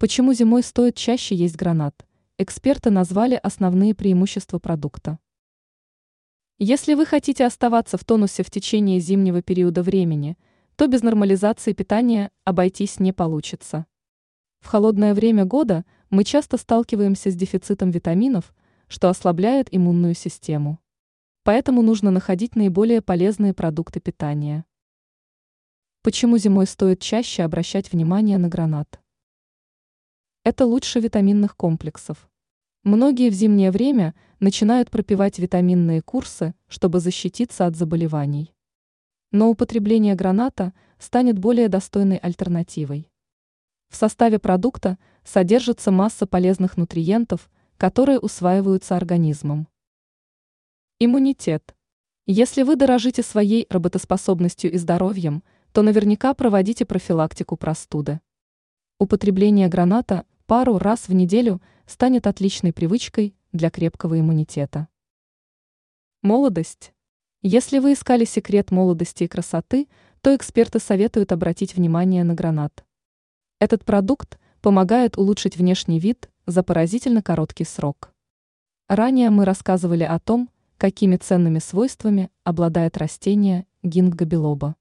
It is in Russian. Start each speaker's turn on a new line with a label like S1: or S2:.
S1: Почему зимой стоит чаще есть гранат? Эксперты назвали основные преимущества продукта. Если вы хотите оставаться в тонусе в течение зимнего периода времени, то без нормализации питания обойтись не получится. В холодное время года мы часто сталкиваемся с дефицитом витаминов, что ослабляет иммунную систему. Поэтому нужно находить наиболее полезные продукты питания. Почему зимой стоит чаще обращать внимание на гранат? Это лучше витаминных комплексов. Многие в зимнее время начинают пропивать витаминные курсы, чтобы защититься от заболеваний. Но употребление граната станет более достойной альтернативой. В составе продукта содержится масса полезных нутриентов, которые усваиваются организмом. Иммунитет. Если вы дорожите своей работоспособностью и здоровьем, то наверняка проводите профилактику простуды. Употребление граната пару раз в неделю станет отличной привычкой для крепкого иммунитета. Молодость. Если вы искали секрет молодости и красоты, то эксперты советуют обратить внимание на гранат. Этот продукт помогает улучшить внешний вид за поразительно короткий срок. Ранее мы рассказывали о том, какими ценными свойствами обладает растение гингго билоба.